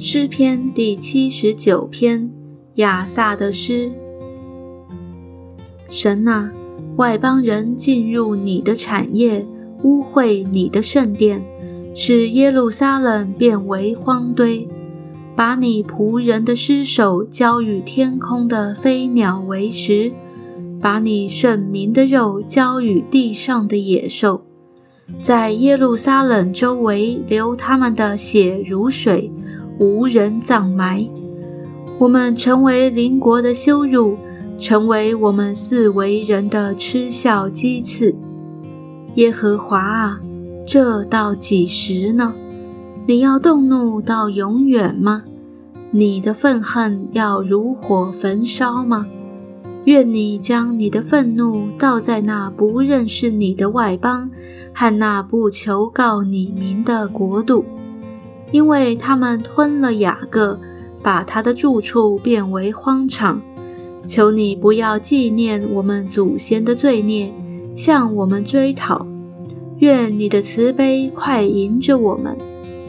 诗篇第七十九篇，亚萨的诗。神啊，外邦人进入你的产业，污秽你的圣殿，使耶路撒冷变为荒堆，把你仆人的尸首交与天空的飞鸟为食，把你圣民的肉交与地上的野兽，在耶路撒冷周围流他们的血如水。无人葬埋，我们成为邻国的羞辱，成为我们四围人的嗤笑讥刺。耶和华啊，这到几时呢？你要动怒到永远吗？你的愤恨要如火焚烧吗？愿你将你的愤怒倒在那不认识你的外邦和那不求告你名的国度。因为他们吞了雅各，把他的住处变为荒场。求你不要纪念我们祖先的罪孽，向我们追讨。愿你的慈悲快迎着我们，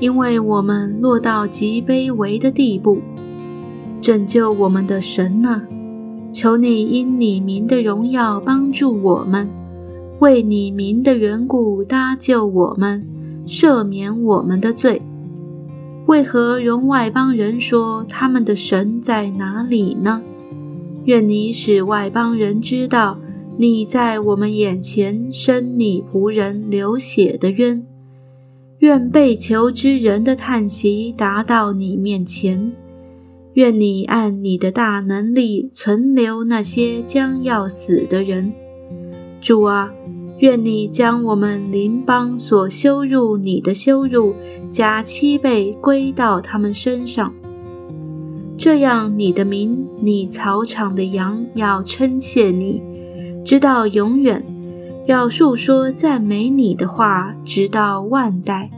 因为我们落到极卑微的地步。拯救我们的神啊，求你因你名的荣耀帮助我们，为你名的缘故搭救我们，赦免我们的罪。为何容外邦人说他们的神在哪里呢？愿你使外邦人知道你在我们眼前伸你仆人流血的冤。愿被囚之人的叹息达到你面前。愿你按你的大能力存留那些将要死的人。主啊。愿你将我们邻邦所羞辱你的羞辱加七倍归到他们身上，这样你的名，你草场的羊要称谢你，直到永远；要述说赞美你的话，直到万代。